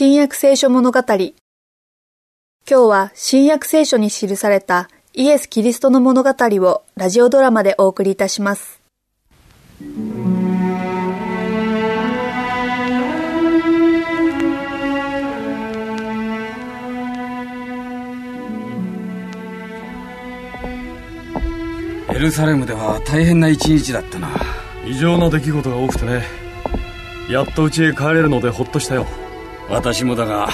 新約聖書物語。今日は新約聖書に記されたイエス・キリストの物語をラジオドラマでお送りいたします。エルサレムでは大変な一日だったな異常な出来事が多くてねやっと家へ帰れるのでほっとしたよ私もだが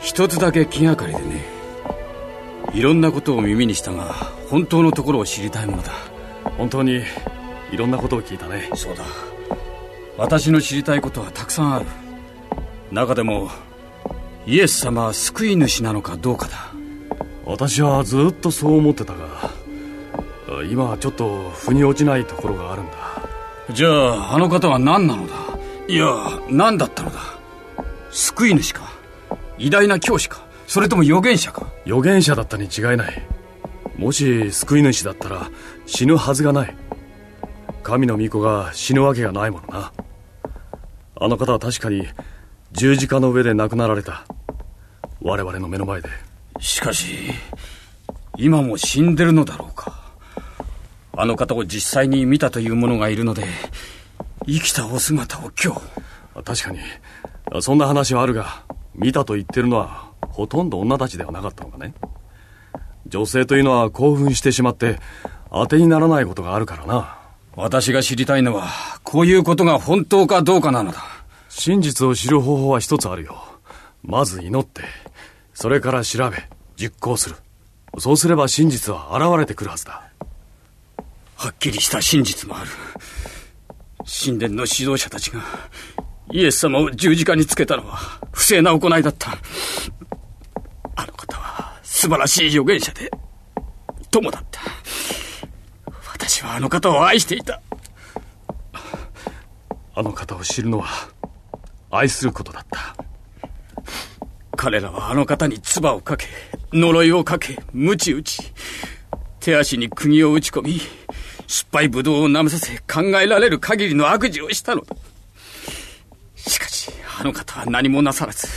一つだけ気がかりでね。いろんなことを耳にしたが本当のところを知りたいものだ。本当にいろんなことを聞いたね。そうだ。私の知りたいことはたくさんある。中でもイエス様は救い主なのかどうかだ。私はずっとそう思ってたが今はちょっと腑に落ちないところがあるんだ。じゃああの方は何なのだ？いや何だったのだ？救い主か？偉大な教師か？それとも預言者か？預言者だったに違いない。もし救い主だったら死ぬはずがない。神の御子が死ぬわけがないものな。あの方は確かに十字架の上で亡くなられた。我々の目の前で。しかし今も死んでるのだろうか？あの方を実際に見たという者がいるので生きたお姿を今日。確かにそんな話はあるが見たと言ってるのはほとんど女たちではなかったのかね。女性というのは興奮してしまって当てにならないことがあるからな。私が知りたいのはこういうことが本当かどうかなのだ。真実を知る方法は一つあるよ。まず祈ってそれから調べ実行する。そうすれば真実は現れてくるはずだ。はっきりした真実もある。神殿の指導者たちがイエス様を十字架につけたのは不正な行いだった。あの方は素晴らしい預言者で友だった。私はあの方を愛していた。あの方を知るのは愛することだった。彼らはあの方に唾をかけ呪いをかけ鞭打ち手足に釘を打ち込み失敗ぶどうを舐めさせ考えられる限りの悪事をしたのだあの方は何もなさらず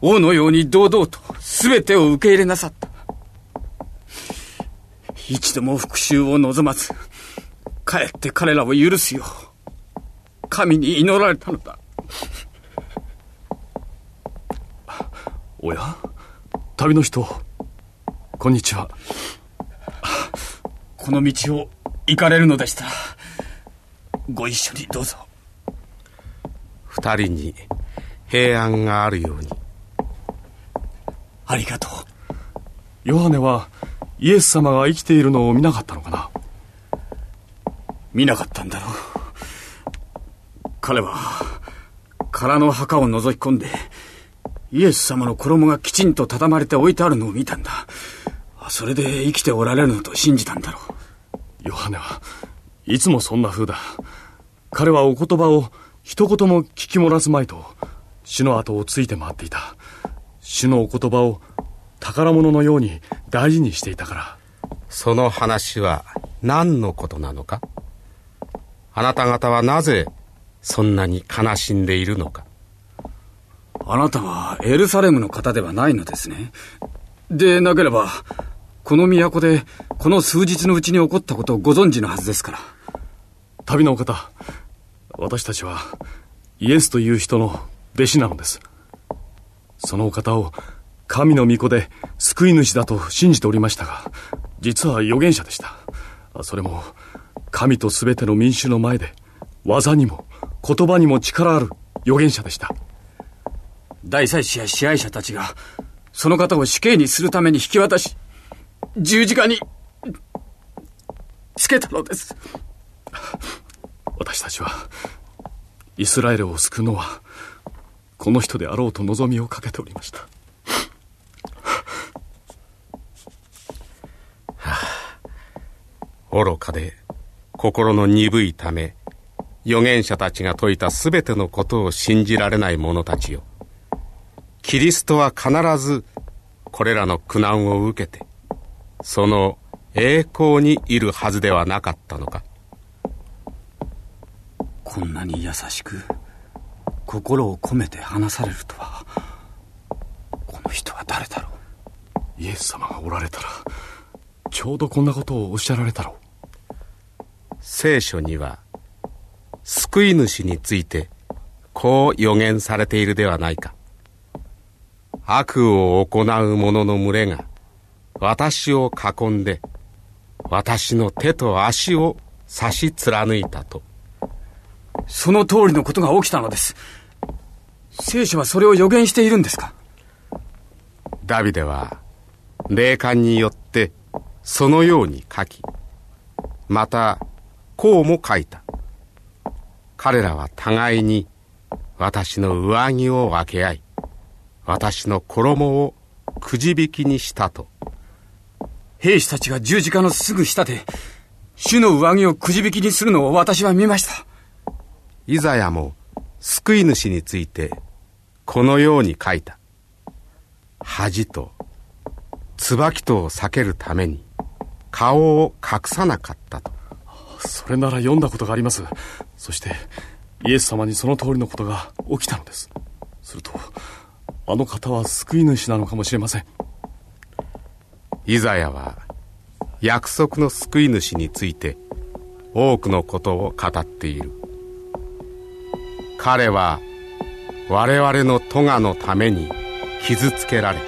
王のように堂々と全てを受け入れなさった。一度も復讐を望まずかえって彼らを許すよう神に祈られたのだ。おや？旅の人こんにちは。この道を行かれるのでした。ご一緒にどうぞ二人に平安があるように。ありがとう。ヨハネはイエス様が生きているのを見なかったのかな？見なかったんだろう。彼は空の墓を覗き込んでイエス様の衣がきちんと畳まれて置いてあるのを見たんだ。それで生きておられるのと信じたんだろう。ヨハネはいつもそんな風だ。彼はお言葉を一言も聞き漏らすまいと、死の後をついて回っていた。死のお言葉を宝物のように大事にしていたから。その話は何のことなのか？あなた方はなぜそんなに悲しんでいるのか？あなたはエルサレムの方ではないのですね。でなければ、この都で、この数日のうちに起こったことをご存知のはずですから。旅のお方、私たちは、イエスという人の弟子なのです。そのお方を、神の御子で救い主だと信じておりましたが、実は預言者でした。それも、神と全ての民衆の前で、技にも言葉にも力ある預言者でした。大祭司や支配者たちが、その方を死刑にするために引き渡し、十字架に、つけたのです。私たちは、イスラエルを救うのは、この人であろうと望みをかけておりました。はあ、愚かで心の鈍いため預言者たちが説いた全てのことを信じられない者たちよ。キリストは必ずこれらの苦難を受けてその栄光にいるはずではなかったのか。こんなに優しく心を込めて話されるとは。この人は誰だろう。イエス様がおられたらちょうどこんなことをおっしゃられたろう。聖書には救い主についてこう予言されているではないか。悪を行う者の群れが私を囲んで私の手と足を差し貫いたと。その通りのことが起きたのです。聖書はそれを予言しているんですか？ダビデは霊感によってそのように書きまたこうも書いた。彼らは互いに私の上着を分け合い私の衣をくじ引きにしたと。兵士たちが十字架のすぐ下で主の上着をくじ引きにするのを私は見ましたイザヤも救い主についてこのように書いた。恥と椿とを避けるために顔を隠さなかったと。それなら読んだことがあります。そしてイエス様にその通りのことが起きたのです。するとあの方は救い主なのかもしれません。イザヤは約束の救い主について多くのことを語っている彼は我々の咎のために傷つけられ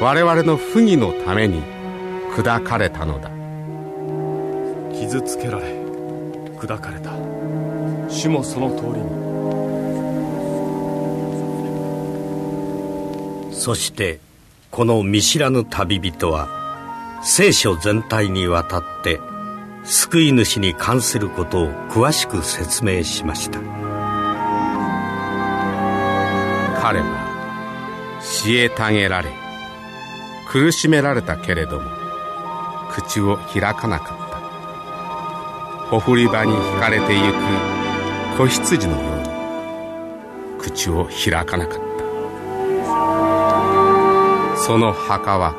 我々の不義のために砕かれたのだ。傷つけられ砕かれた。主もその通りに。そしてこの見知らぬ旅人は聖書全体にわたって救い主に関することを詳しく説明しました彼は虐げられ苦しめられたけれども口を開かなかった。ほふり場に引かれてゆく子羊のように口を開かなかった。その墓は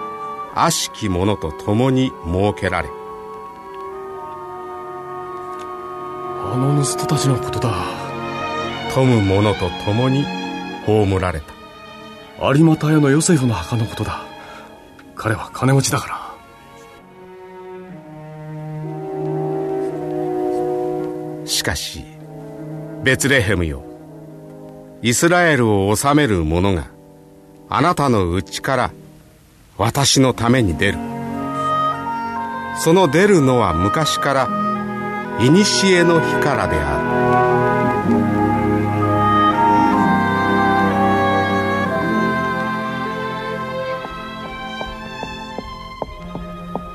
悪しき者と共に設けられあの盗人たちのことだ。富む者と共に葬られた。有馬屋のヨセフの墓のことだ。彼は金持ちだから。しかしベツレヘムよ。イスラエルを治める者があなたのうちから私のために出る。その出るのは昔から古の日からである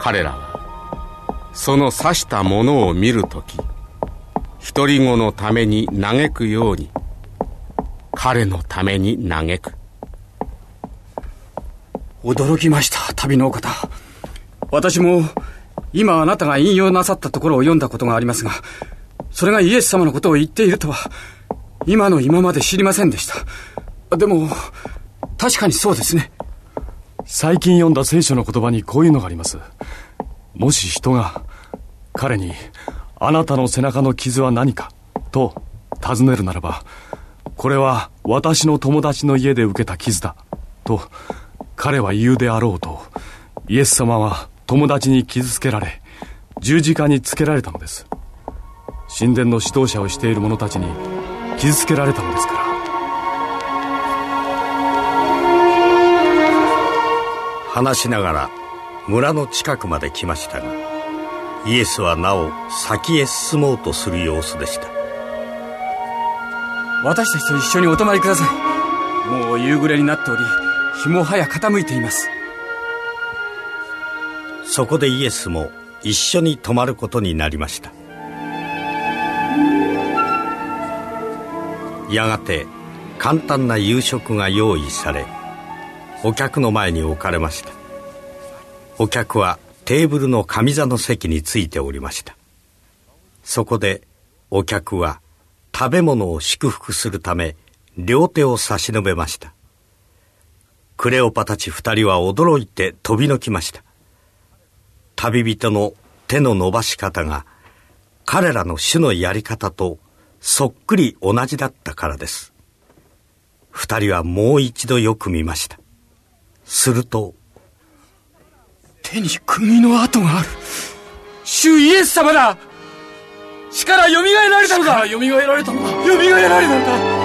彼らはその刺したものを見るとき独り子のために嘆くように彼のために嘆く。驚きました旅のお方。私も今あなたが引用なさったところを読んだことがありますがそれがイエス様のことを言っているとは今の今まで知りませんでした。でも確かにそうですね。最近読んだ聖書の言葉にこういうのがあります。もし人が彼にあなたの背中の傷は何かと尋ねるならばこれは私の友達の家で受けた傷だと彼は言うであろうとイエス様は友達に傷つけられ十字架につけられたのです。神殿の指導者をしている者たちに傷つけられたのですから。話しながら村の近くまで来ましたがイエスはなお先へ進もうとする様子でした。私たちと一緒にお泊まりください。もう夕暮れになっており日も早傾いています。そこでイエスも一緒に泊まることになりました。やがて簡単な夕食が用意されお客の前に置かれました。お客はテーブルの上座の席についておりました。そこでお客は食べ物を祝福するため両手を差し伸べました。クレオパたち二人は驚いて飛びのきました。旅人の手の伸ばし方が彼らの主のやり方とそっくり同じだったからです。二人はもう一度よく見ました。すると手に釘の跡がある。主イエス様だ。死から蘇られたのだ。蘇られたのだ。蘇られたのだ